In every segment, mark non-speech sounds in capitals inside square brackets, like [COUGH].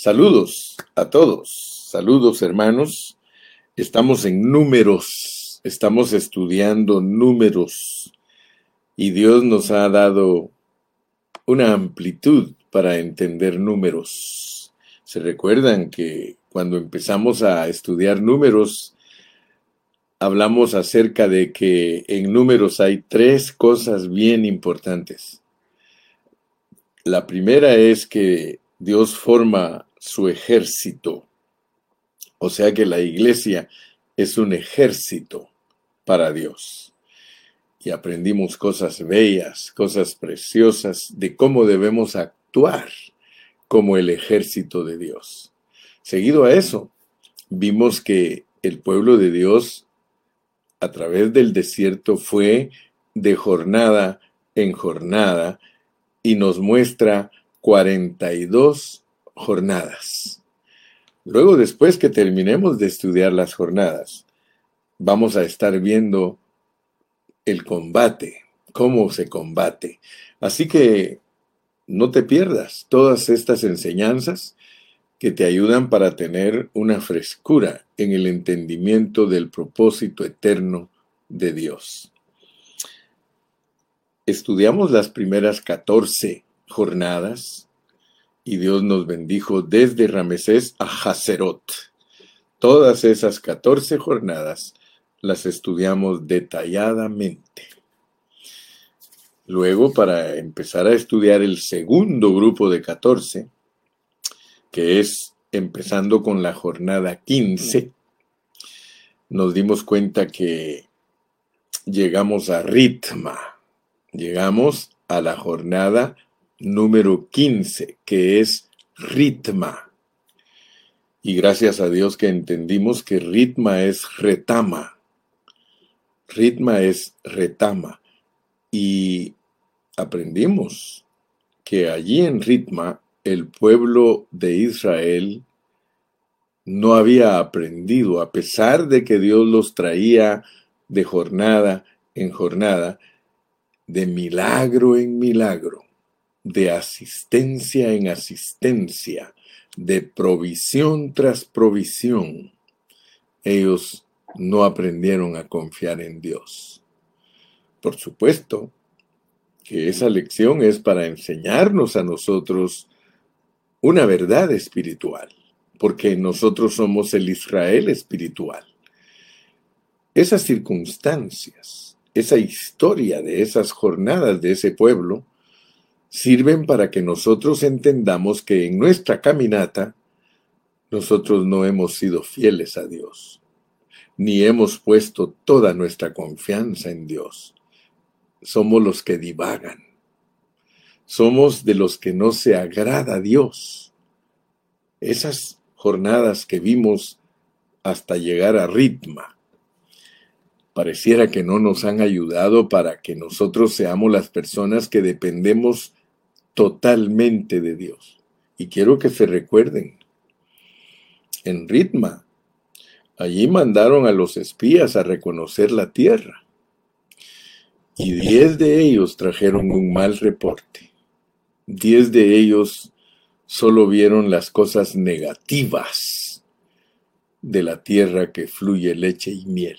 Saludos a todos, saludos hermanos. Estamos en números, estamos estudiando números y Dios nos ha dado una amplitud para entender números. Se recuerdan que cuando empezamos a estudiar números, hablamos acerca de que en números hay tres cosas bien importantes. La primera es que Dios forma su ejército. O sea que la iglesia es un ejército para Dios. Y aprendimos cosas bellas, cosas preciosas de cómo debemos actuar como el ejército de Dios. Seguido a eso, vimos que el pueblo de Dios a través del desierto fue de jornada en jornada y nos muestra 42 jornadas. Luego, después que terminemos de estudiar las jornadas, vamos a estar viendo el combate, cómo se combate. Así que no te pierdas todas estas enseñanzas que te ayudan para tener una frescura en el entendimiento del propósito eterno de Dios. Estudiamos las primeras 14 jornadas y Dios nos bendijo desde Ramesés a Hazerot. Todas esas 14 jornadas las estudiamos detalladamente. Luego, para empezar a estudiar el segundo grupo de 14, que es empezando con la jornada 15, nos dimos cuenta que llegamos a ritma, llegamos a la jornada número 15, que es ritma. Y gracias a Dios que entendimos que ritma es retama. Ritma es retama. Y aprendimos que allí en ritma el pueblo de Israel no había aprendido, a pesar de que Dios los traía de jornada en jornada, de milagro en milagro de asistencia en asistencia, de provisión tras provisión, ellos no aprendieron a confiar en Dios. Por supuesto que esa lección es para enseñarnos a nosotros una verdad espiritual, porque nosotros somos el Israel espiritual. Esas circunstancias, esa historia de esas jornadas de ese pueblo, sirven para que nosotros entendamos que en nuestra caminata nosotros no hemos sido fieles a Dios, ni hemos puesto toda nuestra confianza en Dios. Somos los que divagan. Somos de los que no se agrada a Dios. Esas jornadas que vimos hasta llegar a ritma, pareciera que no nos han ayudado para que nosotros seamos las personas que dependemos totalmente de Dios. Y quiero que se recuerden, en Ritma, allí mandaron a los espías a reconocer la tierra. Y diez de ellos trajeron un mal reporte. Diez de ellos solo vieron las cosas negativas de la tierra que fluye leche y miel.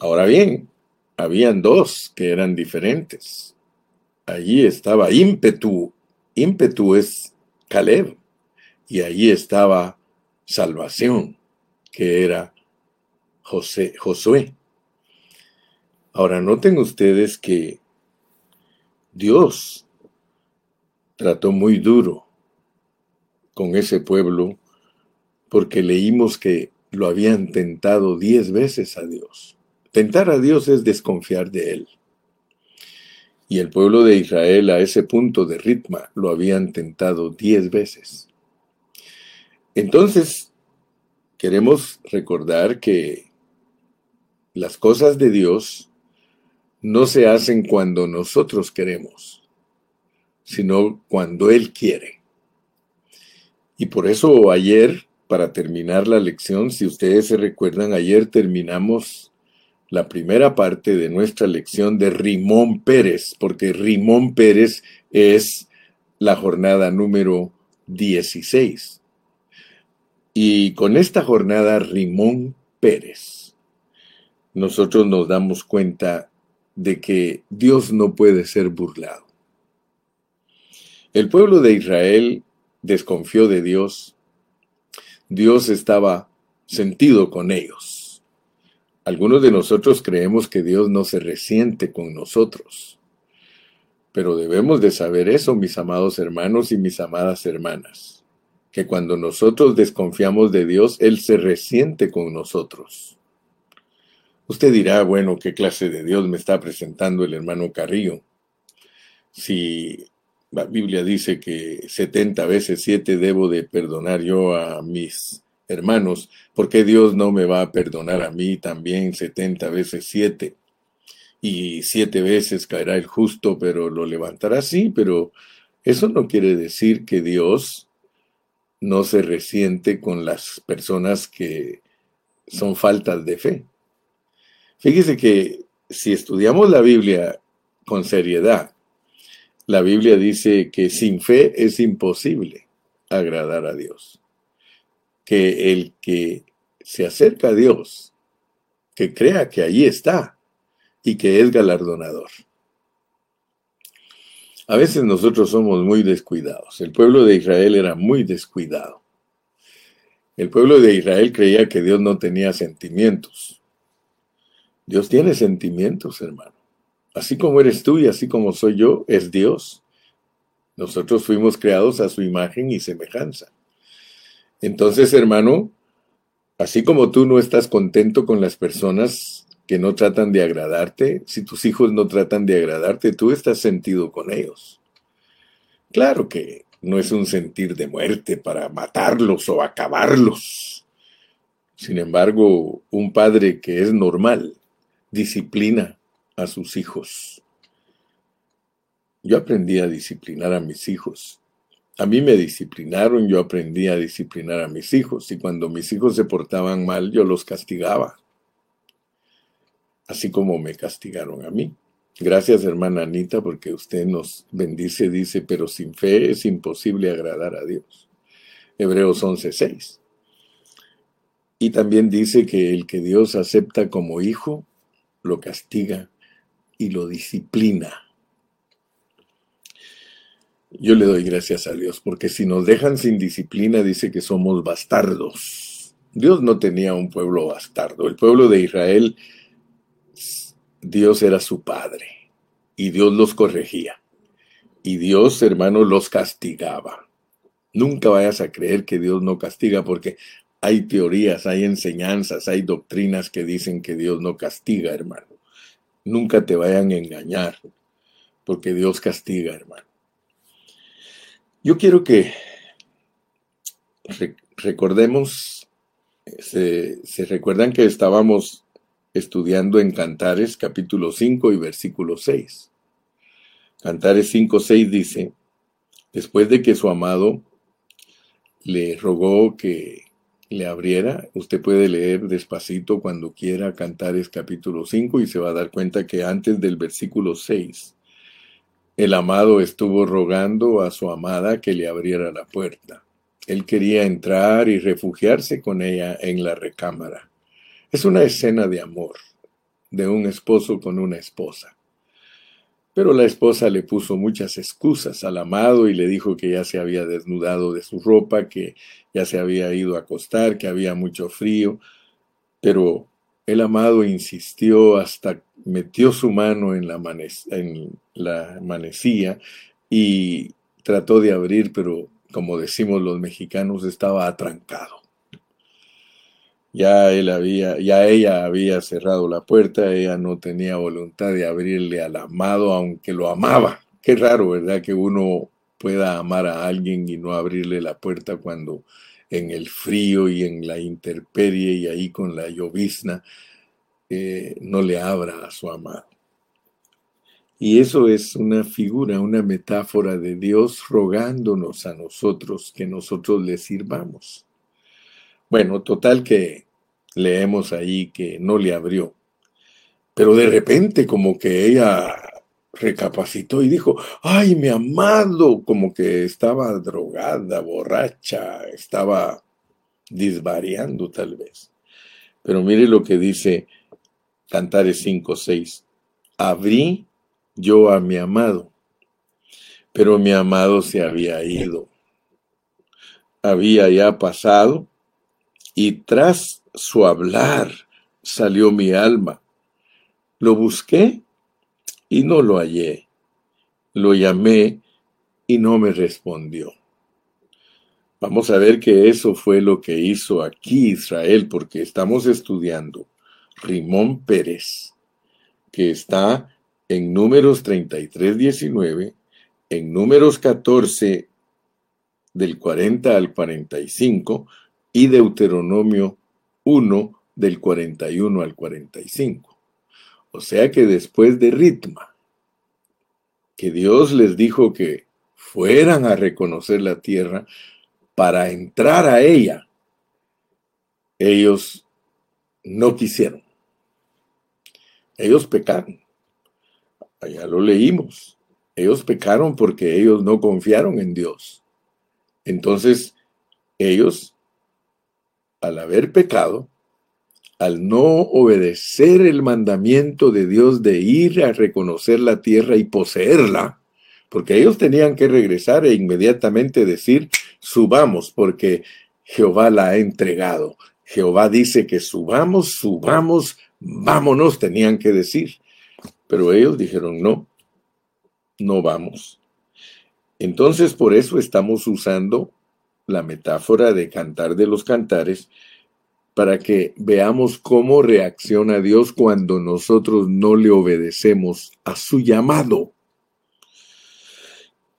Ahora bien, habían dos que eran diferentes allí estaba ímpetu, ímpetu es Caleb, y allí estaba salvación, que era José, Josué. Ahora noten ustedes que Dios trató muy duro con ese pueblo porque leímos que lo habían tentado diez veces a Dios. Tentar a Dios es desconfiar de Él. Y el pueblo de Israel a ese punto de ritma lo habían tentado diez veces. Entonces, queremos recordar que las cosas de Dios no se hacen cuando nosotros queremos, sino cuando Él quiere. Y por eso ayer, para terminar la lección, si ustedes se recuerdan, ayer terminamos la primera parte de nuestra lección de Rimón Pérez, porque Rimón Pérez es la jornada número 16. Y con esta jornada, Rimón Pérez, nosotros nos damos cuenta de que Dios no puede ser burlado. El pueblo de Israel desconfió de Dios. Dios estaba sentido con ellos. Algunos de nosotros creemos que Dios no se resiente con nosotros. Pero debemos de saber eso, mis amados hermanos y mis amadas hermanas, que cuando nosotros desconfiamos de Dios, Él se resiente con nosotros. Usted dirá, bueno, ¿qué clase de Dios me está presentando el hermano Carrillo? Si la Biblia dice que 70 veces 7 debo de perdonar yo a mis hermanos, ¿por qué Dios no me va a perdonar a mí también 70 veces 7? y siete veces caerá el justo, pero lo levantará, sí, pero eso no quiere decir que Dios no se resiente con las personas que son faltas de fe. Fíjese que si estudiamos la Biblia con seriedad, la Biblia dice que sin fe es imposible agradar a Dios. Que el que se acerca a Dios, que crea que allí está, y que es galardonador. A veces nosotros somos muy descuidados. El pueblo de Israel era muy descuidado. El pueblo de Israel creía que Dios no tenía sentimientos. Dios tiene sentimientos, hermano. Así como eres tú y así como soy yo, es Dios. Nosotros fuimos creados a su imagen y semejanza. Entonces, hermano, así como tú no estás contento con las personas que no tratan de agradarte, si tus hijos no tratan de agradarte, tú estás sentido con ellos. Claro que no es un sentir de muerte para matarlos o acabarlos. Sin embargo, un padre que es normal disciplina a sus hijos. Yo aprendí a disciplinar a mis hijos. A mí me disciplinaron, yo aprendí a disciplinar a mis hijos y cuando mis hijos se portaban mal, yo los castigaba así como me castigaron a mí. Gracias, hermana Anita, porque usted nos bendice, dice, pero sin fe es imposible agradar a Dios. Hebreos 11:6. Y también dice que el que Dios acepta como hijo, lo castiga y lo disciplina. Yo le doy gracias a Dios, porque si nos dejan sin disciplina, dice que somos bastardos. Dios no tenía un pueblo bastardo. El pueblo de Israel Dios era su padre y Dios los corregía. Y Dios, hermano, los castigaba. Nunca vayas a creer que Dios no castiga porque hay teorías, hay enseñanzas, hay doctrinas que dicen que Dios no castiga, hermano. Nunca te vayan a engañar porque Dios castiga, hermano. Yo quiero que recordemos, se, se recuerdan que estábamos estudiando en Cantares capítulo 5 y versículo 6. Cantares 5, 6 dice, después de que su amado le rogó que le abriera, usted puede leer despacito cuando quiera Cantares capítulo 5 y se va a dar cuenta que antes del versículo 6, el amado estuvo rogando a su amada que le abriera la puerta. Él quería entrar y refugiarse con ella en la recámara. Es una escena de amor de un esposo con una esposa. Pero la esposa le puso muchas excusas al amado y le dijo que ya se había desnudado de su ropa, que ya se había ido a acostar, que había mucho frío. Pero el amado insistió hasta metió su mano en la, en la manecilla y trató de abrir, pero como decimos los mexicanos, estaba atrancado. Ya él había, ya ella había cerrado la puerta, ella no tenía voluntad de abrirle al amado, aunque lo amaba. Qué raro, ¿verdad? Que uno pueda amar a alguien y no abrirle la puerta cuando en el frío y en la intemperie y ahí con la llovizna eh, no le abra a su amado. Y eso es una figura, una metáfora de Dios rogándonos a nosotros que nosotros le sirvamos. Bueno, total que leemos ahí que no le abrió. Pero de repente como que ella recapacitó y dijo, ay, mi amado, como que estaba drogada, borracha, estaba disvariando tal vez. Pero mire lo que dice Cantares 5, 6. Abrí yo a mi amado, pero mi amado se había ido. Había ya pasado y tras su hablar salió mi alma. Lo busqué y no lo hallé. Lo llamé y no me respondió. Vamos a ver que eso fue lo que hizo aquí Israel, porque estamos estudiando Rimón Pérez, que está en números 33, 19, en números 14, del 40 al 45, y Deuteronomio 1, del 41 al 45. O sea que después de Ritma, que Dios les dijo que fueran a reconocer la tierra para entrar a ella, ellos no quisieron. Ellos pecaron. Allá lo leímos. Ellos pecaron porque ellos no confiaron en Dios. Entonces, ellos, al haber pecado, al no obedecer el mandamiento de Dios de ir a reconocer la tierra y poseerla, porque ellos tenían que regresar e inmediatamente decir, subamos, porque Jehová la ha entregado. Jehová dice que subamos, subamos, vámonos, tenían que decir. Pero ellos dijeron, no, no vamos. Entonces, por eso estamos usando la metáfora de cantar de los cantares, para que veamos cómo reacciona Dios cuando nosotros no le obedecemos a su llamado.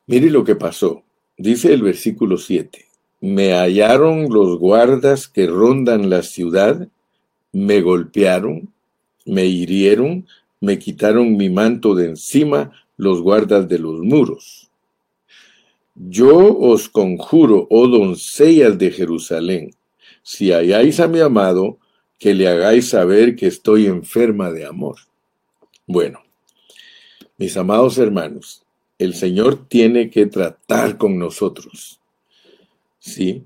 Mire lo que pasó. Dice el versículo 7. Me hallaron los guardas que rondan la ciudad, me golpearon, me hirieron, me quitaron mi manto de encima los guardas de los muros. Yo os conjuro, oh doncellas de Jerusalén, si halláis a mi amado, que le hagáis saber que estoy enferma de amor. Bueno, mis amados hermanos, el Señor tiene que tratar con nosotros. ¿Sí?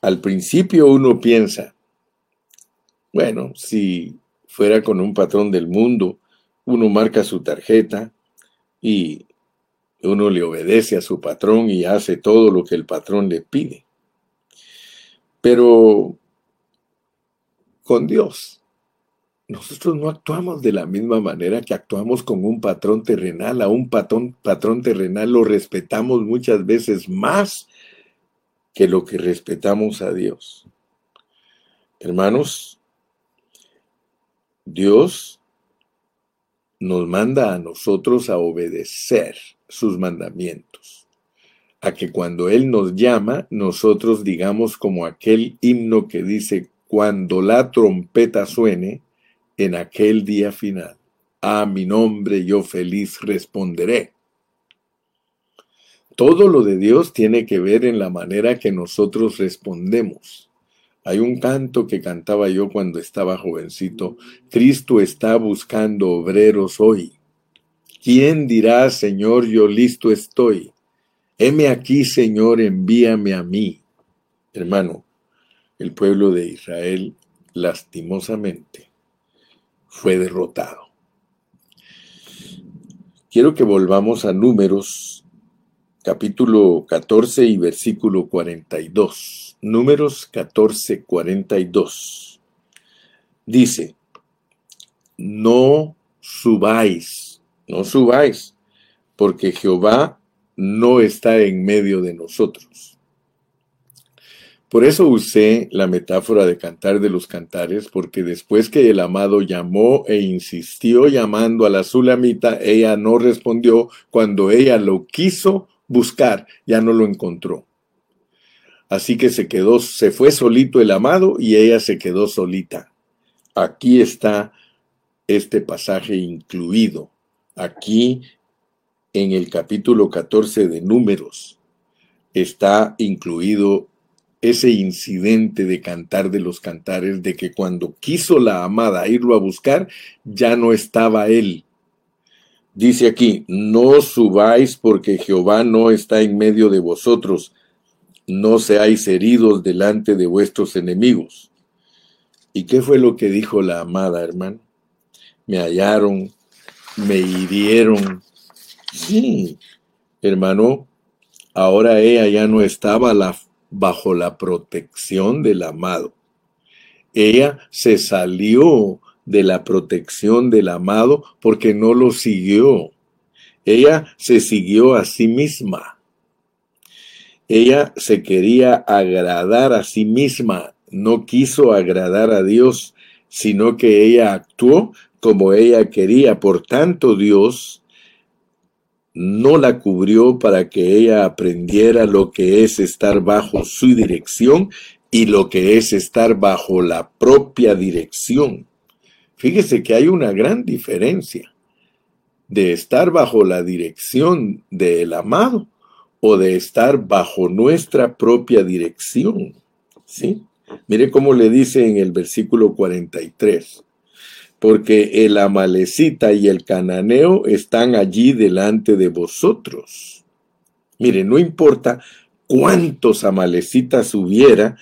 Al principio uno piensa, bueno, si fuera con un patrón del mundo, uno marca su tarjeta y uno le obedece a su patrón y hace todo lo que el patrón le pide. Pero con Dios, nosotros no actuamos de la misma manera que actuamos con un patrón terrenal. A un patrón, patrón terrenal lo respetamos muchas veces más que lo que respetamos a Dios. Hermanos, Dios nos manda a nosotros a obedecer sus mandamientos a que cuando Él nos llama, nosotros digamos como aquel himno que dice, cuando la trompeta suene, en aquel día final, a mi nombre yo feliz responderé. Todo lo de Dios tiene que ver en la manera que nosotros respondemos. Hay un canto que cantaba yo cuando estaba jovencito. Cristo está buscando obreros hoy. ¿Quién dirá, Señor, yo listo estoy? Heme aquí, Señor, envíame a mí. Hermano, el pueblo de Israel lastimosamente fue derrotado. Quiero que volvamos a números capítulo 14 y versículo 42. Números 14, 42. Dice, no subáis, no subáis, porque Jehová no está en medio de nosotros. Por eso usé la metáfora de cantar de los cantares, porque después que el amado llamó e insistió llamando a la sulamita, ella no respondió. Cuando ella lo quiso buscar, ya no lo encontró. Así que se quedó, se fue solito el amado y ella se quedó solita. Aquí está este pasaje incluido. Aquí en el capítulo 14 de Números está incluido ese incidente de cantar de los cantares, de que cuando quiso la amada irlo a buscar, ya no estaba él. Dice aquí, no subáis porque Jehová no está en medio de vosotros, no seáis heridos delante de vuestros enemigos. ¿Y qué fue lo que dijo la amada hermana? Me hallaron, me hirieron. Sí, hermano, ahora ella ya no estaba bajo la protección del amado. Ella se salió de la protección del amado porque no lo siguió. Ella se siguió a sí misma. Ella se quería agradar a sí misma, no quiso agradar a Dios, sino que ella actuó como ella quería. Por tanto, Dios no la cubrió para que ella aprendiera lo que es estar bajo su dirección y lo que es estar bajo la propia dirección. Fíjese que hay una gran diferencia de estar bajo la dirección del amado o de estar bajo nuestra propia dirección. ¿Sí? Mire cómo le dice en el versículo 43. Porque el amalecita y el cananeo están allí delante de vosotros. Mire, no importa cuántos amalecitas hubiera,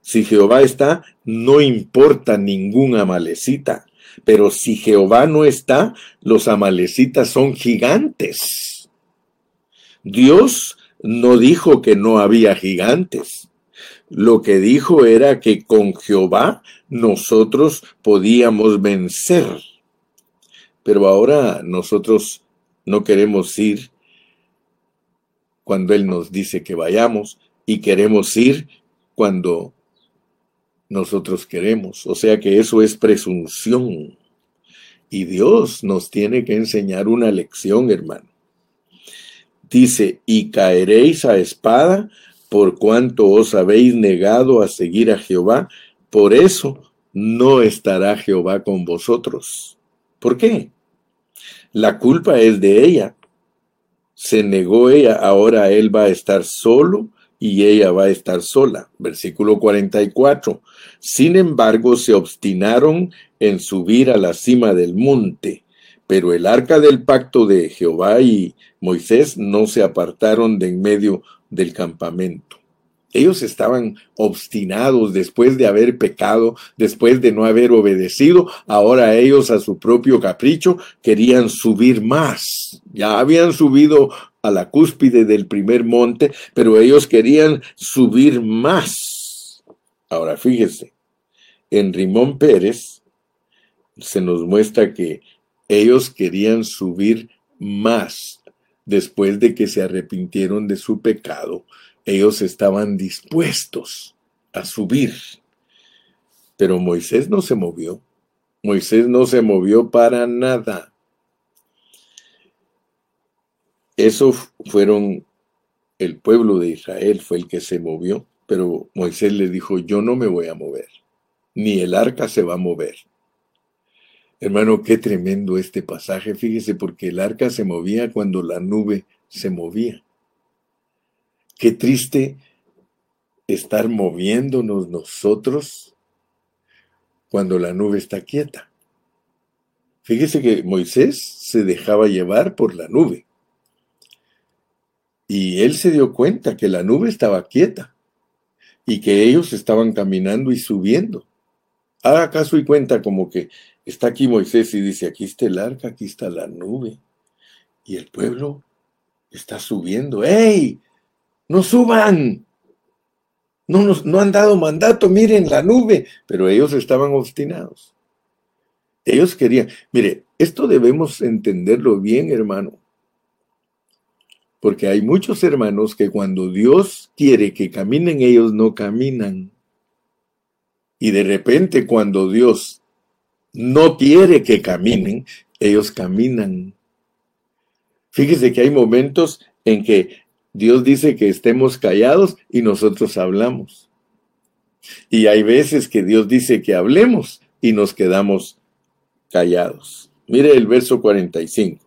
si Jehová está, no importa ningún amalecita. Pero si Jehová no está, los amalecitas son gigantes. Dios no dijo que no había gigantes. Lo que dijo era que con Jehová nosotros podíamos vencer. Pero ahora nosotros no queremos ir cuando Él nos dice que vayamos y queremos ir cuando nosotros queremos. O sea que eso es presunción. Y Dios nos tiene que enseñar una lección, hermano. Dice, y caeréis a espada por cuanto os habéis negado a seguir a Jehová, por eso no estará Jehová con vosotros. ¿Por qué? La culpa es de ella. Se negó ella, ahora él va a estar solo y ella va a estar sola. Versículo 44. Sin embargo, se obstinaron en subir a la cima del monte, pero el arca del pacto de Jehová y Moisés no se apartaron de en medio del campamento. Ellos estaban obstinados después de haber pecado, después de no haber obedecido. Ahora ellos a su propio capricho querían subir más. Ya habían subido a la cúspide del primer monte, pero ellos querían subir más. Ahora fíjese, en Rimón Pérez se nos muestra que ellos querían subir más después de que se arrepintieron de su pecado. Ellos estaban dispuestos a subir. Pero Moisés no se movió. Moisés no se movió para nada. Eso fueron el pueblo de Israel, fue el que se movió, pero Moisés le dijo, yo no me voy a mover, ni el arca se va a mover. Hermano, qué tremendo este pasaje, fíjese, porque el arca se movía cuando la nube se movía. Qué triste estar moviéndonos nosotros cuando la nube está quieta. Fíjese que Moisés se dejaba llevar por la nube. Y él se dio cuenta que la nube estaba quieta y que ellos estaban caminando y subiendo. Haga caso y cuenta como que está aquí Moisés y dice, aquí está el arca, aquí está la nube. Y el pueblo está subiendo. ¡Ey! ¡No suban! No, nos, no han dado mandato, miren la nube. Pero ellos estaban obstinados. Ellos querían, mire, esto debemos entenderlo bien, hermano. Porque hay muchos hermanos que cuando Dios quiere que caminen, ellos no caminan. Y de repente cuando Dios no quiere que caminen, ellos caminan. Fíjese que hay momentos en que Dios dice que estemos callados y nosotros hablamos. Y hay veces que Dios dice que hablemos y nos quedamos callados. Mire el verso 45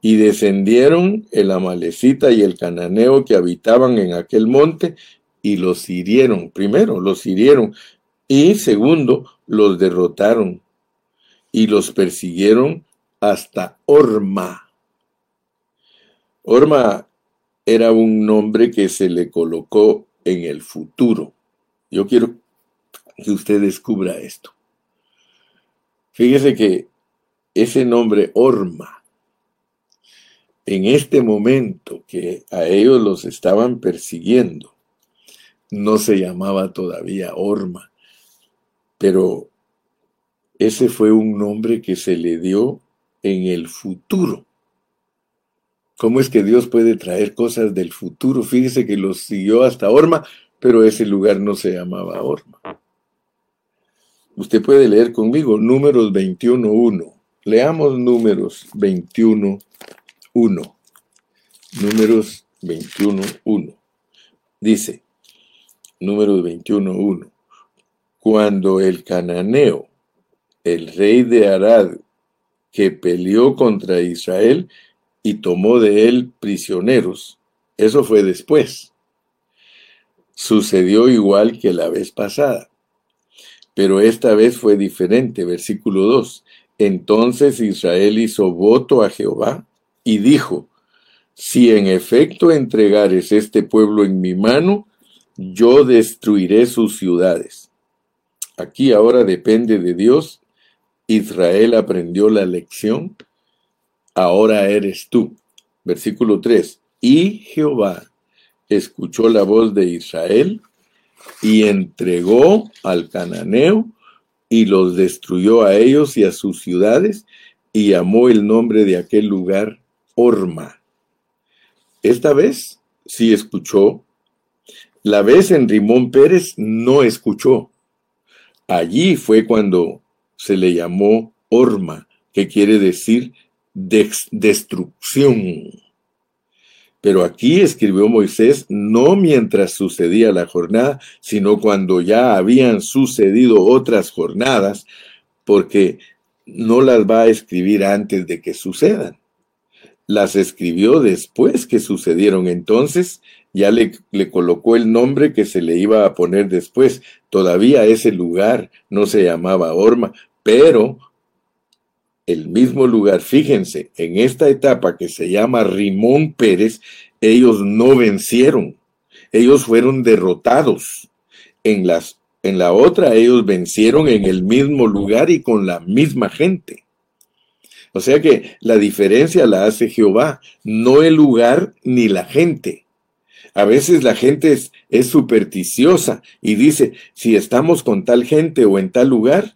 y descendieron el amalecita y el cananeo que habitaban en aquel monte y los hirieron. Primero, los hirieron y segundo, los derrotaron y los persiguieron hasta Orma. Orma era un nombre que se le colocó en el futuro. Yo quiero que usted descubra esto. Fíjese que ese nombre Orma, en este momento que a ellos los estaban persiguiendo, no se llamaba todavía Orma, pero ese fue un nombre que se le dio en el futuro. ¿Cómo es que Dios puede traer cosas del futuro? Fíjese que los siguió hasta Orma, pero ese lugar no se llamaba Orma. Usted puede leer conmigo números 21.1. Leamos números 21.1. Números 21.1. Dice, números 21.1. Cuando el cananeo, el rey de Arad, que peleó contra Israel, y tomó de él prisioneros. Eso fue después. Sucedió igual que la vez pasada. Pero esta vez fue diferente. Versículo 2. Entonces Israel hizo voto a Jehová y dijo, si en efecto entregares este pueblo en mi mano, yo destruiré sus ciudades. Aquí ahora depende de Dios. Israel aprendió la lección ahora eres tú. Versículo 3. Y Jehová escuchó la voz de Israel y entregó al cananeo y los destruyó a ellos y a sus ciudades y llamó el nombre de aquel lugar Orma. Esta vez sí escuchó. La vez en Rimón Pérez no escuchó. Allí fue cuando se le llamó Orma, que quiere decir destrucción. Pero aquí escribió Moisés no mientras sucedía la jornada, sino cuando ya habían sucedido otras jornadas, porque no las va a escribir antes de que sucedan. Las escribió después que sucedieron. Entonces ya le, le colocó el nombre que se le iba a poner después. Todavía ese lugar no se llamaba Orma, pero el mismo lugar. Fíjense, en esta etapa que se llama Rimón Pérez, ellos no vencieron, ellos fueron derrotados. En, las, en la otra, ellos vencieron en el mismo lugar y con la misma gente. O sea que la diferencia la hace Jehová, no el lugar ni la gente. A veces la gente es, es supersticiosa y dice, si estamos con tal gente o en tal lugar,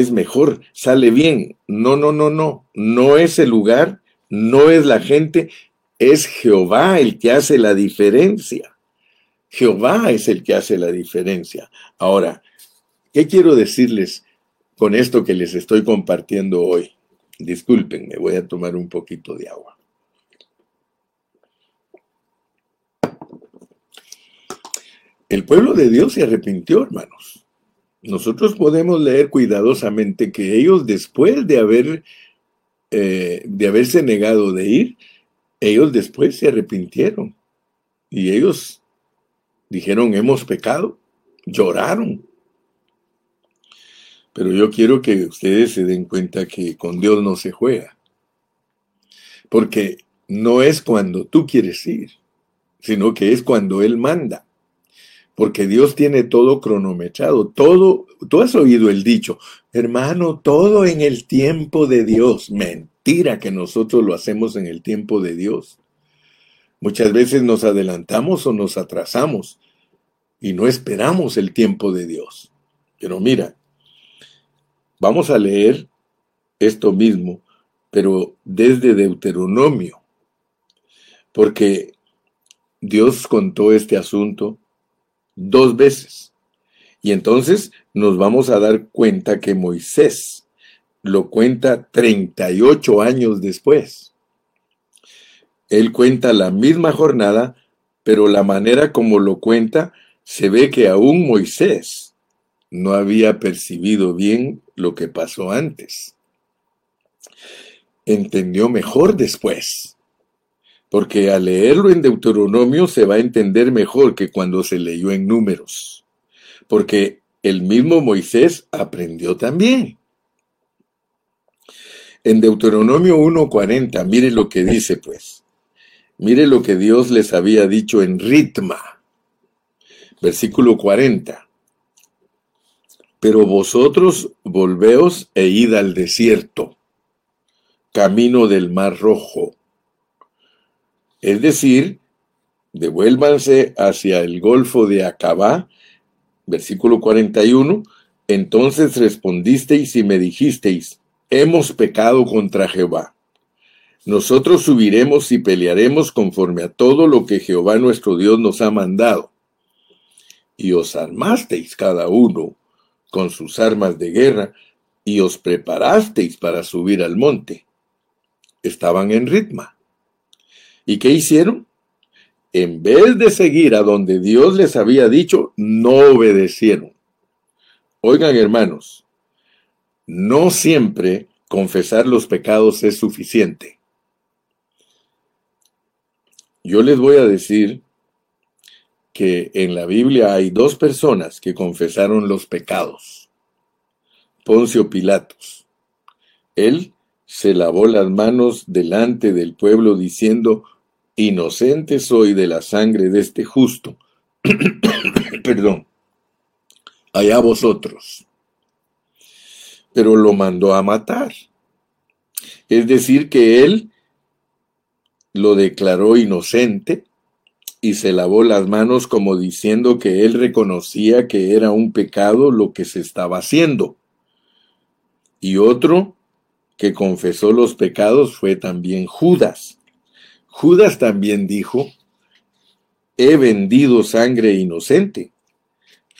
es mejor, sale bien. No, no, no, no. No es el lugar, no es la gente, es Jehová el que hace la diferencia. Jehová es el que hace la diferencia. Ahora, ¿qué quiero decirles con esto que les estoy compartiendo hoy? Disculpen, me voy a tomar un poquito de agua. El pueblo de Dios se arrepintió, hermanos nosotros podemos leer cuidadosamente que ellos después de haber eh, de haberse negado de ir, ellos después se arrepintieron y ellos dijeron hemos pecado, lloraron. Pero yo quiero que ustedes se den cuenta que con Dios no se juega. Porque no es cuando tú quieres ir, sino que es cuando Él manda porque Dios tiene todo cronometrado, todo, tú has oído el dicho, hermano, todo en el tiempo de Dios. Mentira que nosotros lo hacemos en el tiempo de Dios. Muchas veces nos adelantamos o nos atrasamos y no esperamos el tiempo de Dios. Pero mira, vamos a leer esto mismo, pero desde Deuteronomio, porque Dios contó este asunto dos veces. Y entonces nos vamos a dar cuenta que Moisés lo cuenta 38 años después. Él cuenta la misma jornada, pero la manera como lo cuenta se ve que aún Moisés no había percibido bien lo que pasó antes. Entendió mejor después porque al leerlo en Deuteronomio se va a entender mejor que cuando se leyó en números, porque el mismo Moisés aprendió también. En Deuteronomio 1.40, mire lo que dice pues. Mire lo que Dios les había dicho en Ritma, versículo 40. Pero vosotros volveos e id al desierto, camino del mar rojo. Es decir, devuélvanse hacia el golfo de Acabá, versículo 41. Entonces respondisteis y me dijisteis, hemos pecado contra Jehová. Nosotros subiremos y pelearemos conforme a todo lo que Jehová nuestro Dios nos ha mandado. Y os armasteis cada uno con sus armas de guerra y os preparasteis para subir al monte. Estaban en ritma. ¿Y qué hicieron? En vez de seguir a donde Dios les había dicho, no obedecieron. Oigan hermanos, no siempre confesar los pecados es suficiente. Yo les voy a decir que en la Biblia hay dos personas que confesaron los pecados. Poncio Pilatos. Él se lavó las manos delante del pueblo diciendo, inocente soy de la sangre de este justo. [COUGHS] Perdón. Allá vosotros. Pero lo mandó a matar. Es decir, que él lo declaró inocente y se lavó las manos como diciendo que él reconocía que era un pecado lo que se estaba haciendo. Y otro que confesó los pecados fue también Judas. Judas también dijo, he vendido sangre inocente,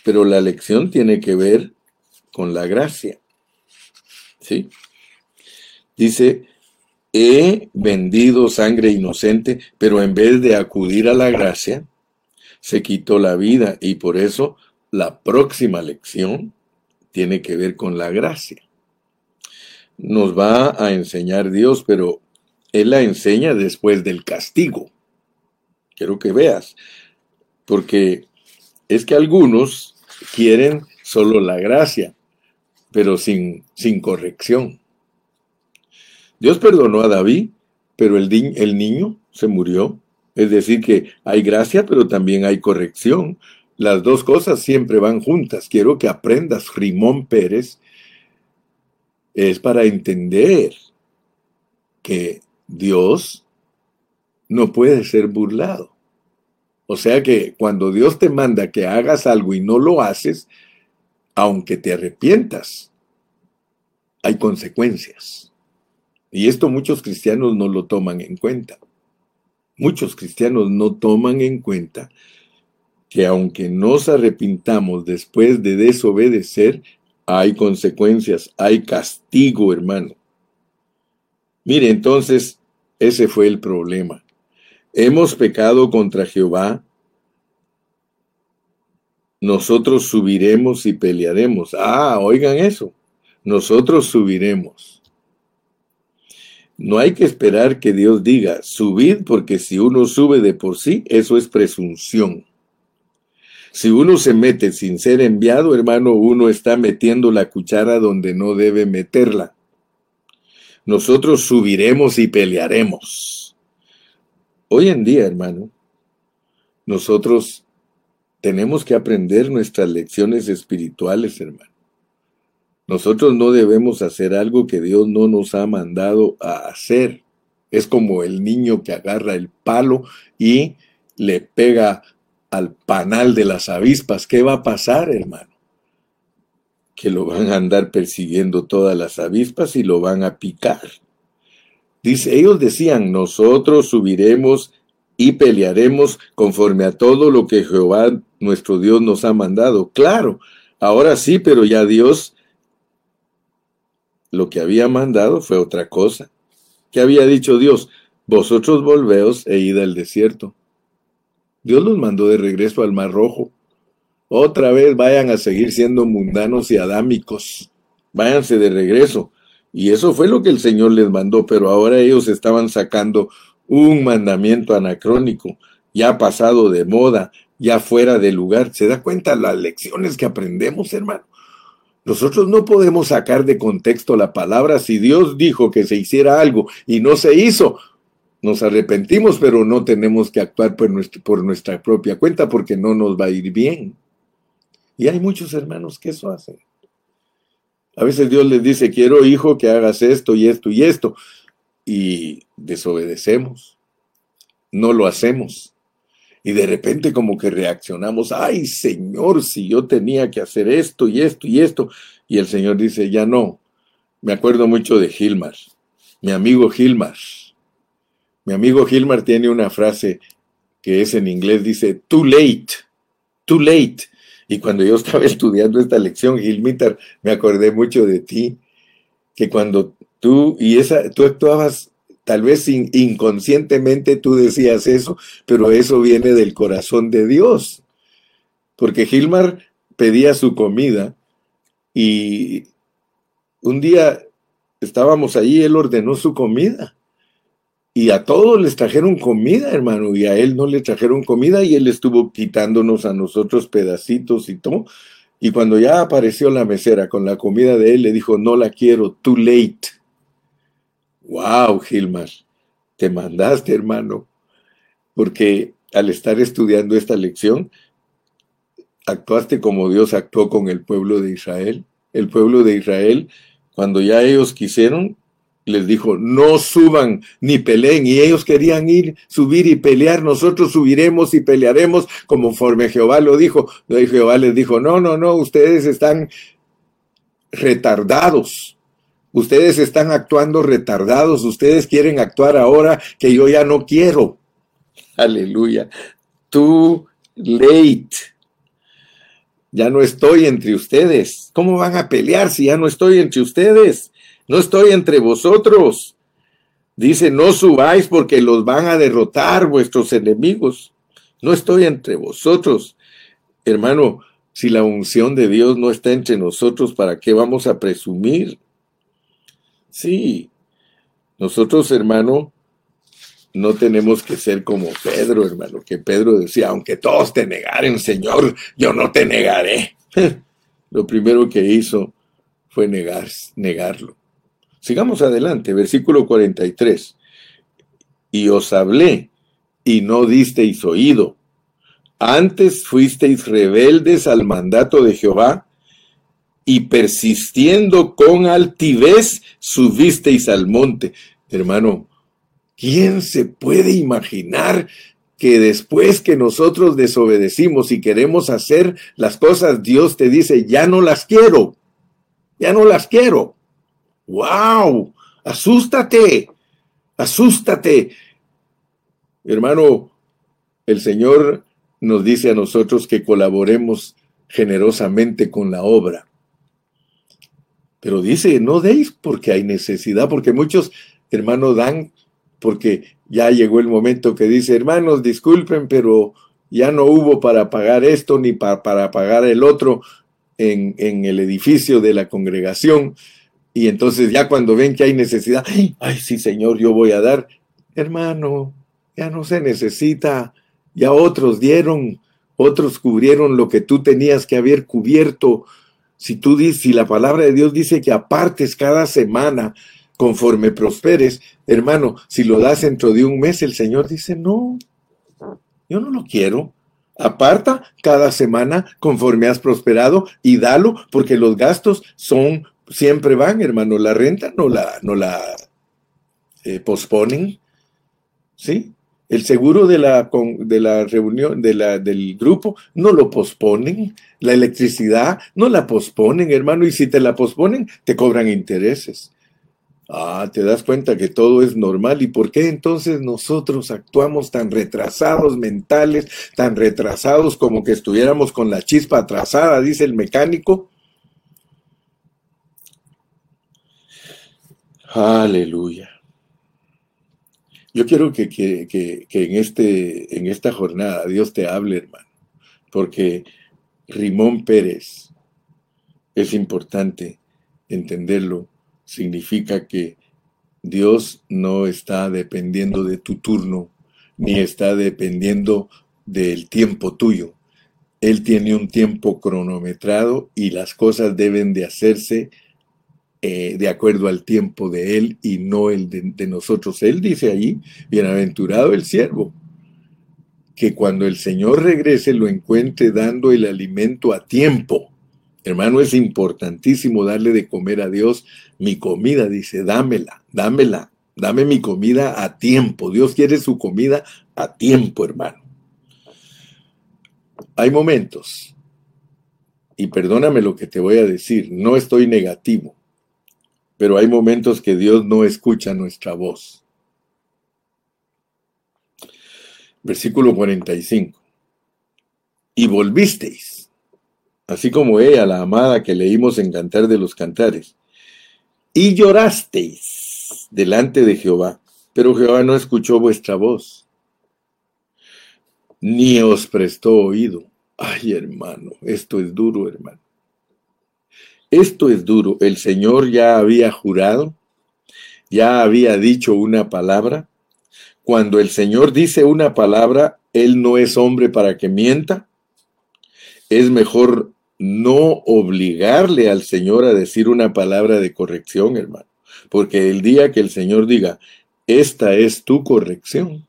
pero la lección tiene que ver con la gracia. ¿Sí? Dice, he vendido sangre inocente, pero en vez de acudir a la gracia, se quitó la vida y por eso la próxima lección tiene que ver con la gracia. Nos va a enseñar Dios, pero Él la enseña después del castigo. Quiero que veas, porque es que algunos quieren solo la gracia, pero sin, sin corrección. Dios perdonó a David, pero el, el niño se murió. Es decir, que hay gracia, pero también hay corrección. Las dos cosas siempre van juntas. Quiero que aprendas, Rimón Pérez, es para entender que Dios no puede ser burlado. O sea que cuando Dios te manda que hagas algo y no lo haces, aunque te arrepientas, hay consecuencias. Y esto muchos cristianos no lo toman en cuenta. Muchos cristianos no toman en cuenta que aunque nos arrepintamos después de desobedecer, hay consecuencias, hay castigo, hermano. Mire, entonces, ese fue el problema. Hemos pecado contra Jehová. Nosotros subiremos y pelearemos. Ah, oigan eso. Nosotros subiremos. No hay que esperar que Dios diga, subid, porque si uno sube de por sí, eso es presunción. Si uno se mete sin ser enviado, hermano, uno está metiendo la cuchara donde no debe meterla. Nosotros subiremos y pelearemos. Hoy en día, hermano, nosotros tenemos que aprender nuestras lecciones espirituales, hermano. Nosotros no debemos hacer algo que Dios no nos ha mandado a hacer. Es como el niño que agarra el palo y le pega al panal de las avispas. ¿Qué va a pasar, hermano? Que lo van a andar persiguiendo todas las avispas y lo van a picar. Dice, ellos decían, nosotros subiremos y pelearemos conforme a todo lo que Jehová nuestro Dios nos ha mandado. Claro, ahora sí, pero ya Dios lo que había mandado fue otra cosa. ¿Qué había dicho Dios? Vosotros volveos e id al desierto. Dios los mandó de regreso al Mar Rojo. Otra vez vayan a seguir siendo mundanos y adámicos. Váyanse de regreso. Y eso fue lo que el Señor les mandó, pero ahora ellos estaban sacando un mandamiento anacrónico, ya pasado de moda, ya fuera de lugar. ¿Se da cuenta las lecciones que aprendemos, hermano? Nosotros no podemos sacar de contexto la palabra si Dios dijo que se hiciera algo y no se hizo. nos arrepentimos, pero no tenemos que actuar por, nuestra propia cuenta porque no nos va a ir bien. Y hay muchos hermanos que eso hacen. A veces Dios les dice, quiero hijo que hagas esto y esto y esto. Y desobedecemos. No lo hacemos. Y de repente como que reaccionamos, ay Señor, si yo tenía que hacer esto y esto y esto. Y el Señor dice, ya no. Me acuerdo mucho de Gilmar, mi amigo Gilmar. Mi amigo Gilmar tiene una frase que es en inglés, dice, too late, too late. Y cuando yo estaba [LAUGHS] estudiando esta lección, Gilmitar, me acordé mucho de ti, que cuando tú y esa, tú actuabas tal vez inconscientemente tú decías eso, pero eso viene del corazón de Dios. Porque Gilmar pedía su comida y un día estábamos allí, él ordenó su comida. Y a todos les trajeron comida, hermano, y a él no le trajeron comida y él estuvo quitándonos a nosotros pedacitos y todo. Y cuando ya apareció la mesera con la comida de él, le dijo, no la quiero, too late. Wow, Gilmar, te mandaste, hermano, porque al estar estudiando esta lección, actuaste como Dios actuó con el pueblo de Israel. El pueblo de Israel, cuando ya ellos quisieron, les dijo, no suban ni peleen. Y ellos querían ir, subir y pelear. Nosotros subiremos y pelearemos conforme Jehová lo dijo. Y Jehová les dijo, no, no, no, ustedes están retardados. Ustedes están actuando retardados. Ustedes quieren actuar ahora que yo ya no quiero. Aleluya. Too late. Ya no estoy entre ustedes. ¿Cómo van a pelear si ya no estoy entre ustedes? No estoy entre vosotros. Dice, no subáis porque los van a derrotar vuestros enemigos. No estoy entre vosotros. Hermano, si la unción de Dios no está entre nosotros, ¿para qué vamos a presumir? Sí, nosotros, hermano, no tenemos que ser como Pedro, hermano, que Pedro decía, aunque todos te negaren, Señor, yo no te negaré. [LAUGHS] Lo primero que hizo fue negar, negarlo. Sigamos adelante, versículo 43. Y os hablé y no disteis oído. Antes fuisteis rebeldes al mandato de Jehová y persistiendo con altivez subisteis al monte. Hermano, ¿quién se puede imaginar que después que nosotros desobedecimos y queremos hacer las cosas, Dios te dice, ya no las quiero, ya no las quiero? ¡Wow! Asústate, asústate. Hermano, el Señor nos dice a nosotros que colaboremos generosamente con la obra. Pero dice, no deis porque hay necesidad, porque muchos hermanos dan porque ya llegó el momento que dice, hermanos, disculpen, pero ya no hubo para pagar esto ni para pagar el otro en, en el edificio de la congregación. Y entonces ya cuando ven que hay necesidad, ay, sí, Señor, yo voy a dar. Hermano, ya no se necesita. Ya otros dieron, otros cubrieron lo que tú tenías que haber cubierto. Si tú dices, si la palabra de Dios dice que apartes cada semana conforme prosperes, hermano, si lo das dentro de un mes, el Señor dice, no, yo no lo quiero. Aparta cada semana conforme has prosperado y dalo porque los gastos son siempre van, hermano. La renta no la, no la eh, posponen. ¿Sí? El seguro de la, de la reunión, de la, del grupo, no lo posponen. La electricidad no la posponen, hermano. Y si te la posponen, te cobran intereses. Ah, te das cuenta que todo es normal. ¿Y por qué entonces nosotros actuamos tan retrasados mentales, tan retrasados como que estuviéramos con la chispa atrasada, dice el mecánico? Aleluya. Yo quiero que, en, este, en esta jornada Dios te hable, hermano, porque Rimón Pérez es importante entenderlo. Significa que Dios no está dependiendo de tu turno, ni está dependiendo del tiempo tuyo. Él tiene un tiempo cronometrado y las cosas deben de hacerse eh, de acuerdo al tiempo de Él y no el de, nosotros. Él dice allí, bienaventurado el siervo, que cuando el Señor regrese lo encuentre dando el alimento a tiempo. Hermano, es importantísimo darle de comer a Dios mi comida, dice, dámela, dámela, dame mi comida a tiempo. Dios quiere su comida a tiempo, hermano. Hay momentos, y perdóname lo que te voy a decir, no estoy negativo, pero hay momentos que Dios no escucha nuestra voz. Versículo 45. Y volvisteis, así como ella, la amada que leímos en Cantar de los Cantares, y llorasteis delante de Jehová, pero Jehová no escuchó vuestra voz, ni os prestó oído. Ay, hermano, esto es duro, hermano. Esto es duro. El Señor ya había jurado, ya había dicho una palabra. Cuando el Señor dice una palabra, Él no es hombre para que mienta. Es mejor no obligarle al Señor a decir una palabra de corrección, hermano. Porque el día que el Señor diga, esta es tu corrección,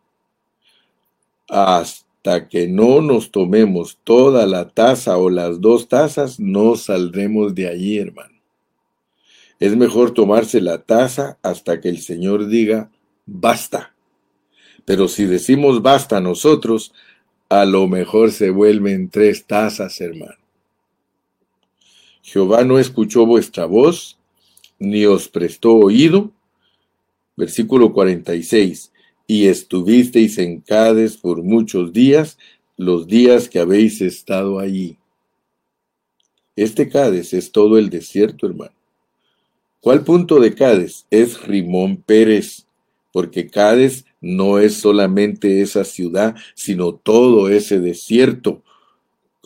hasta que no nos tomemos toda la taza o las dos tazas, no saldremos de allí, hermano. Es mejor tomarse la taza hasta que el Señor diga, basta. Pero si decimos basta nosotros, a lo mejor se vuelven tres tazas, hermano. Jehová no escuchó vuestra voz, ni os prestó oído. Versículo 46. Y estuvisteis en Cades por muchos días, los días que habéis estado allí. Este Cades es todo el desierto, hermano. ¿Cuál punto de Cades? Es Rimón Pérez, porque Cades no es solamente esa ciudad, sino todo ese desierto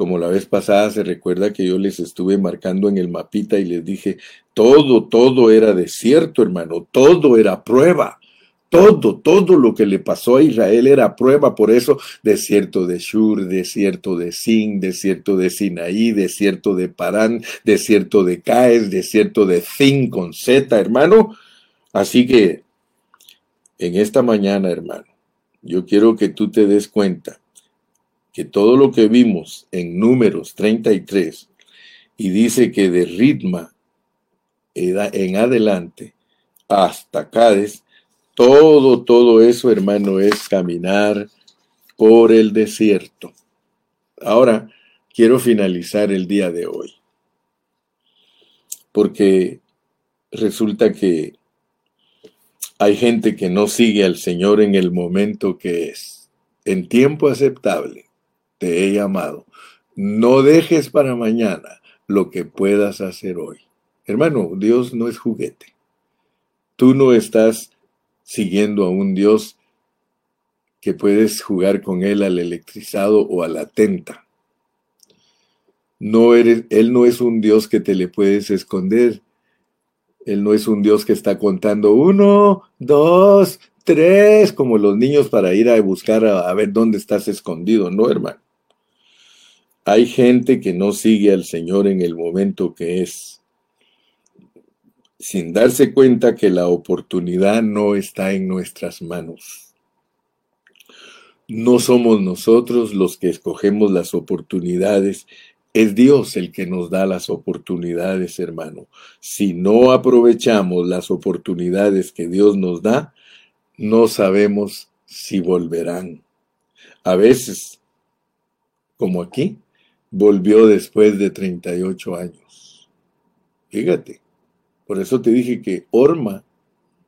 como la vez pasada se recuerda que yo les estuve marcando en el mapita y les dije, todo, todo era desierto, hermano, todo era prueba. Todo, todo lo que le pasó a Israel era prueba, por eso desierto de Shur, desierto de Sin, desierto de Sinaí, desierto de Parán, desierto de Caes, desierto de Fin con Z, hermano. Así que en esta mañana, hermano, yo quiero que tú te des cuenta que todo lo que vimos en números 33 y dice que de ritma en adelante hasta Cádiz, todo, todo eso, hermano, es caminar por el desierto. Ahora, quiero finalizar el día de hoy, porque resulta que hay gente que no sigue al Señor en el momento que es, en tiempo aceptable, te he llamado. No dejes para mañana lo que puedas hacer hoy. Hermano, Dios no es juguete. Tú no estás siguiendo a un Dios que puedes jugar con él al electrizado o a la tenta. No eres, él no es un Dios que te le puedes esconder. Él no es un Dios que está contando uno, dos, tres, como los niños para ir a buscar a, a ver dónde estás escondido. No, hermano. Hay gente que no sigue al Señor en el momento que es, sin darse cuenta que la oportunidad no está en nuestras manos. No somos nosotros los que escogemos las oportunidades, es Dios el que nos da las oportunidades, hermano. Si no aprovechamos las oportunidades que Dios nos da, no sabemos si volverán. A veces, como aquí, volvió después de 38 años. Fíjate, por eso te dije que Orma,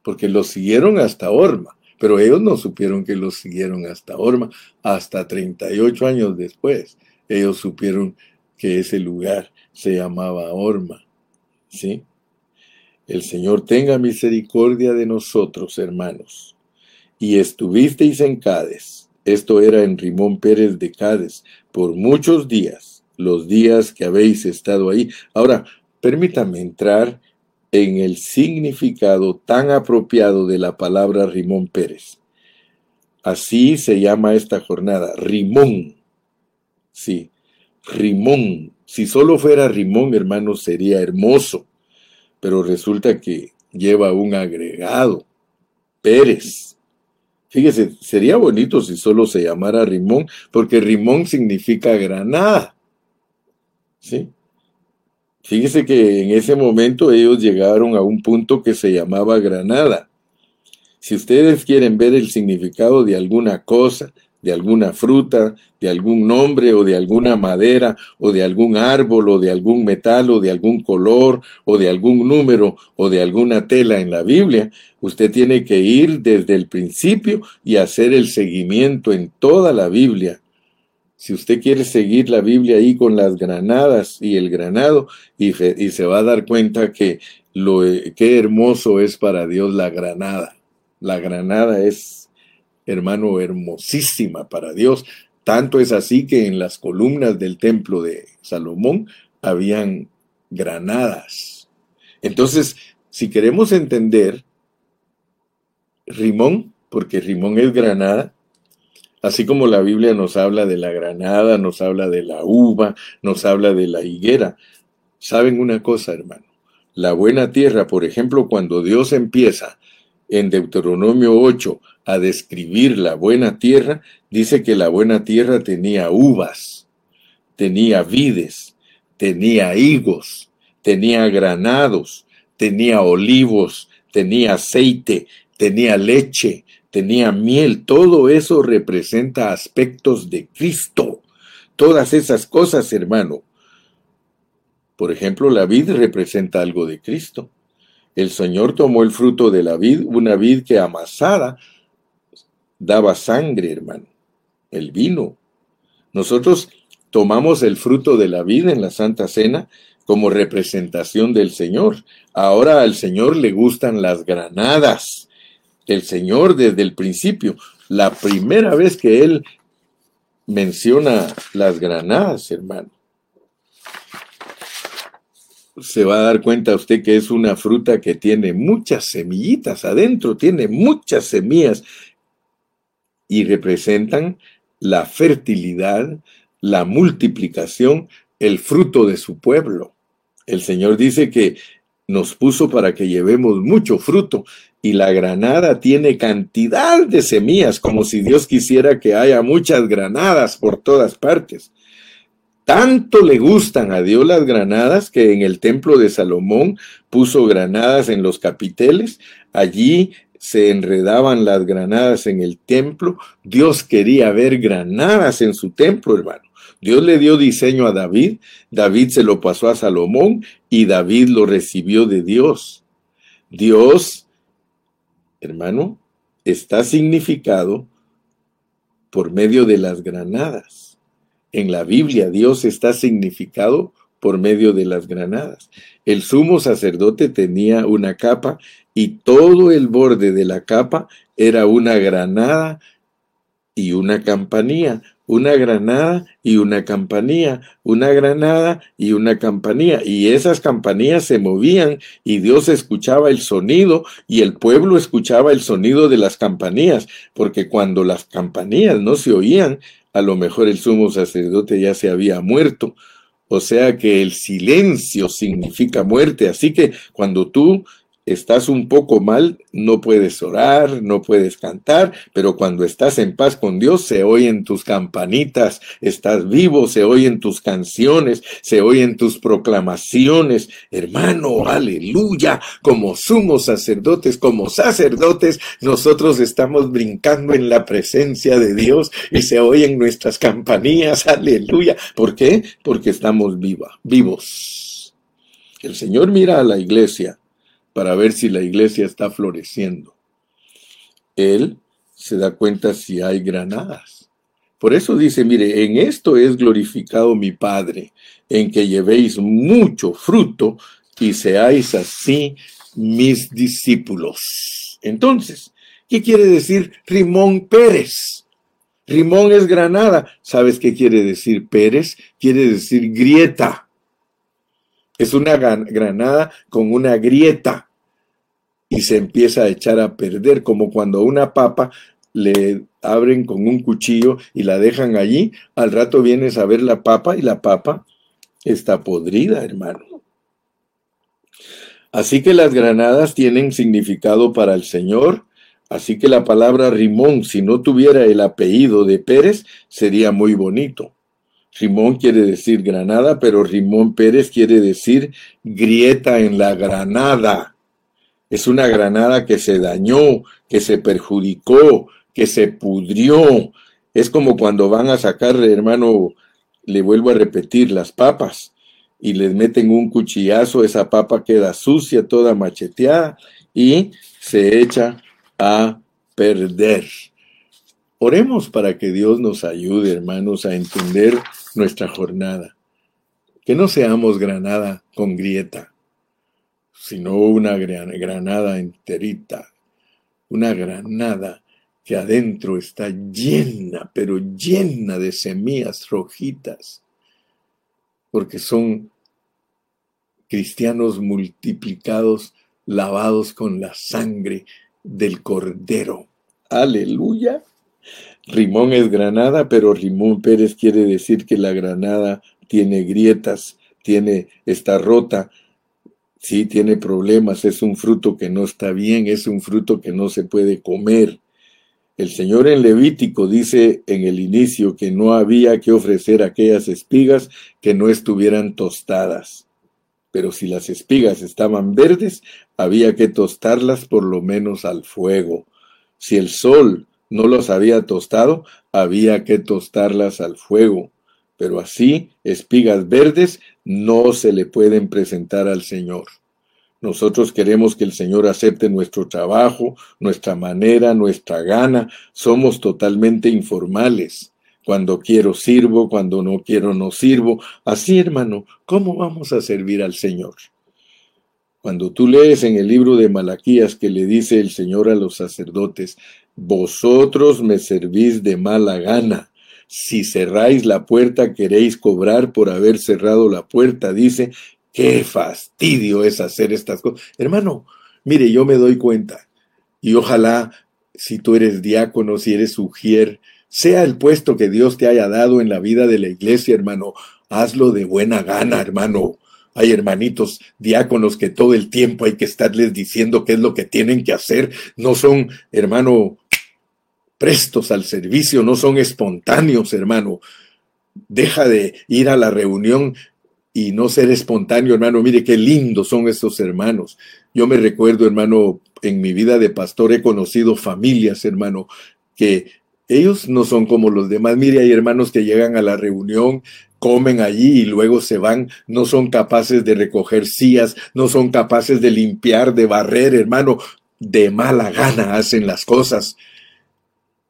porque lo siguieron hasta Orma, pero ellos no supieron que lo siguieron hasta Orma, hasta 38 años después. Ellos supieron que ese lugar se llamaba Orma. ¿Sí? El Señor tenga misericordia de nosotros, hermanos. Y estuvisteis en Cádiz, esto era en Rimón Pérez de Cádiz, por muchos días los días que habéis estado ahí. Ahora, permítame entrar en el significado tan apropiado de la palabra Rimón Pérez. Así se llama esta jornada, Rimón. Sí, Rimón. Si solo fuera Rimón, hermano, sería hermoso. pero resulta que lleva un agregado, Pérez. Fíjese, sería bonito si solo se llamara Rimón, porque Rimón significa granada. ¿Sí? Fíjese que en ese momento ellos llegaron a un punto que se llamaba Granada. Si ustedes quieren ver el significado de alguna cosa, de alguna fruta, de algún nombre o de alguna madera o de algún árbol o de algún metal o de algún color o de algún número o de alguna tela en la Biblia, usted tiene que ir desde el principio y hacer el seguimiento en toda la Biblia. Si usted quiere seguir la Biblia ahí con las granadas y el granado y, se va a dar cuenta que lo qué hermoso es para Dios la granada. La granada es hermano, hermosísima para Dios. Tanto es así que en las columnas del templo de Salomón habían granadas. Entonces, si queremos entender Rimón, porque Rimón es granada, así como la Biblia nos habla de la granada, nos habla de la uva, nos habla de la higuera, saben una cosa, hermano. La buena tierra, por ejemplo, cuando Dios empieza en Deuteronomio 8 a describir la buena tierra, dice que la buena tierra tenía uvas, tenía vides, tenía higos, tenía granados, tenía olivos, tenía aceite, tenía leche, tenía miel. Todo eso representa aspectos de Cristo. Todas esas cosas, hermano. Por ejemplo, la vid representa algo de Cristo. El Señor tomó el fruto de la vid, una vid que amasada daba sangre, hermano, el vino. Nosotros tomamos el fruto de la vida en la Santa Cena como representación del Señor. Ahora al Señor le gustan las granadas. El Señor desde el principio, la primera vez que Él menciona las granadas, hermano, se va a dar cuenta usted que es una fruta que tiene muchas semillitas adentro, tiene muchas semillas y representan la fertilidad, la multiplicación, el fruto de su pueblo. El Señor dice que nos puso para que llevemos mucho fruto y la granada tiene cantidad de semillas, como si Dios quisiera que haya muchas granadas por todas partes. Tanto le gustan a Dios las granadas que en el templo de Salomón puso granadas en los capiteles. Allí se enredaban las granadas en el templo. Dios quería ver granadas en su templo, hermano. Dios le dio diseño a David, David se lo pasó a Salomón y David lo recibió de Dios. Dios, hermano, está significado por medio de las granadas. En la Biblia Dios está significado por medio de las granadas. El sumo sacerdote tenía una capa y todo el borde de la capa era una granada y una campanilla, una granada y una campanilla, una granada y una campanilla. Y esas campanillas se movían y Dios escuchaba el sonido y el pueblo escuchaba el sonido de las campanillas, porque cuando las campanillas no se oían, a lo mejor el sumo sacerdote ya se había muerto. O sea que el silencio significa muerte. Así que cuando tú estás un poco mal, no puedes orar, no puedes cantar, pero cuando estás en paz con Dios, se oyen tus campanitas, estás vivo, se oyen tus canciones, se oyen tus proclamaciones. Hermano, aleluya, como sumos sacerdotes, como sacerdotes, nosotros estamos brincando en la presencia de Dios y se oyen nuestras campanillas, aleluya. ¿Por qué? Porque estamos viva, vivos. El Señor mira a la iglesia para ver si la iglesia está floreciendo. Él se da cuenta si hay granadas. Por eso dice, mire, en esto es glorificado mi Padre, en que llevéis mucho fruto y seáis así mis discípulos. Entonces, ¿qué quiere decir Rimón Pérez? Rimón es granada. ¿Sabes qué quiere decir Pérez? Quiere decir grieta. Es una granada con una grieta y se empieza a echar a perder, como cuando una papa le abren con un cuchillo y la dejan allí, al rato vienes a ver la papa y la papa está podrida, hermano. Así que las granadas tienen significado para el Señor, así que la palabra Rimón, si no tuviera el apellido de Pérez, sería muy bonito. Rimón quiere decir granada, pero Rimón Pérez quiere decir grieta en la granada. Es una granada que se dañó, que se perjudicó, que se pudrió. Es como cuando van a sacar, hermano, le vuelvo a repetir, las papas y les meten un cuchillazo, esa papa queda sucia, toda macheteada y se echa a perder. Oremos para que Dios nos ayude, hermanos, a entender nuestra jornada. Que no seamos granada con grieta, sino una granada enterita, una granada que adentro está llena, pero llena de semillas rojitas, porque son cristianos multiplicados, lavados con la sangre del Cordero. Aleluya. Rimón es granada, pero Rimón Pérez quiere decir que la granada tiene grietas, tiene, está rota, sí tiene problemas, es un fruto que no está bien, es un fruto que no se puede comer. El Señor en Levítico dice en el inicio que no había que ofrecer aquellas espigas que no estuvieran tostadas. Pero si las espigas estaban verdes, había que tostarlas por lo menos al fuego. Si el sol no los había tostado, había que tostarlas al fuego. Pero así, espigas verdes no se le pueden presentar al Señor. Nosotros queremos que el Señor acepte nuestro trabajo, nuestra manera, nuestra gana. Somos totalmente informales. Cuando quiero sirvo, cuando no quiero no sirvo. Así, hermano, ¿cómo vamos a servir al Señor? Cuando tú lees en el libro de Malaquías que le dice el Señor a los sacerdotes, vosotros me servís de mala gana. Si cerráis la puerta, queréis cobrar por haber cerrado la puerta, dice, Qué fastidio es hacer estas cosas. Hermano, mire, yo me doy cuenta. Y ojalá, si tú eres diácono, si eres ujier, sea el puesto que Dios te haya dado en la vida de la iglesia, hermano, hazlo de buena gana, hermano. Hay hermanitos diáconos que todo el tiempo hay que estarles diciendo qué es lo que tienen que hacer. No son, hermano, prestos al servicio, no son espontáneos, hermano. Deja de ir a la reunión y no ser espontáneo, hermano. Mire qué lindos son estos hermanos. Yo me recuerdo, hermano, en mi vida de pastor he conocido familias, hermano, que ellos no son como los demás. Mire, hay hermanos que llegan a la reunión, comen allí y luego se van, no son capaces de recoger sillas, no son capaces de limpiar, de barrer, hermano, de mala gana hacen las cosas.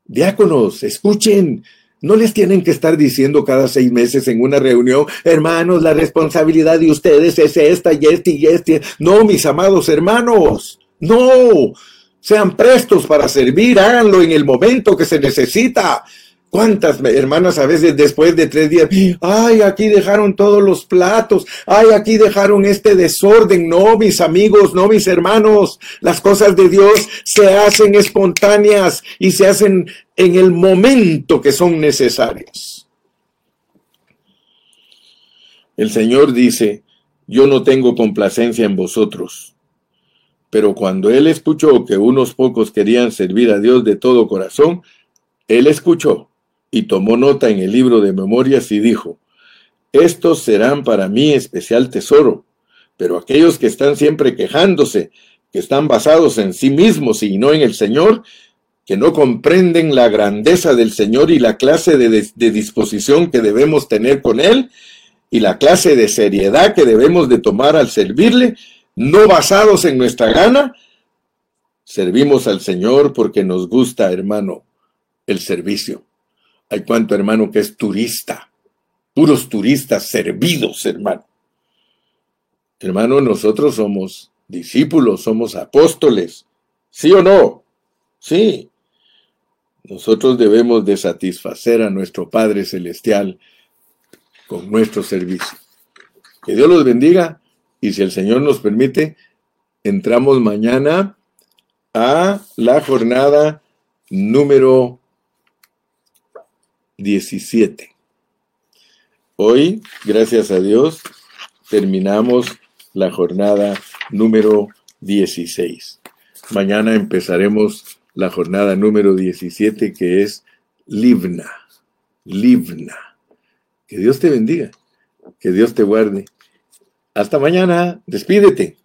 Diáconos, escuchen, no les tienen que estar diciendo cada seis meses en una reunión, hermanos, la responsabilidad de ustedes es esta y este y este. No, mis amados hermanos, no. Sean prestos para servir, háganlo en el momento que se necesita. ¿Cuántas hermanas a veces después de tres días, ay, aquí dejaron todos los platos, ay, aquí dejaron este desorden? No, mis amigos, no, mis hermanos, las cosas de Dios se hacen espontáneas y se hacen en el momento que son necesarias. El Señor dice, yo no tengo complacencia en vosotros. Pero cuando Él escuchó que unos pocos querían servir a Dios de todo corazón, Él escuchó y tomó nota en el libro de memorias y dijo, estos serán para mí especial tesoro, pero aquellos que están siempre quejándose, que están basados en sí mismos y no en el Señor, que no comprenden la grandeza del Señor y la clase de, de, disposición que debemos tener con Él y la clase de seriedad que debemos de tomar al servirle, no basados en nuestra gana, servimos al Señor porque nos gusta, hermano, el servicio. Hay cuánto hermano que es turista, puros turistas servidos, hermano. Hermano, nosotros somos discípulos, somos apóstoles, ¿sí o no? Sí. Nosotros debemos de satisfacer a nuestro Padre Celestial con nuestro servicio. Que Dios los bendiga y si el Señor nos permite, entramos mañana a la jornada número 17. Hoy, gracias a Dios, terminamos la jornada número 16. Mañana empezaremos la jornada número 17 que es Livna. Livna. Que Dios te bendiga. Que Dios te guarde. Hasta mañana. Despídete.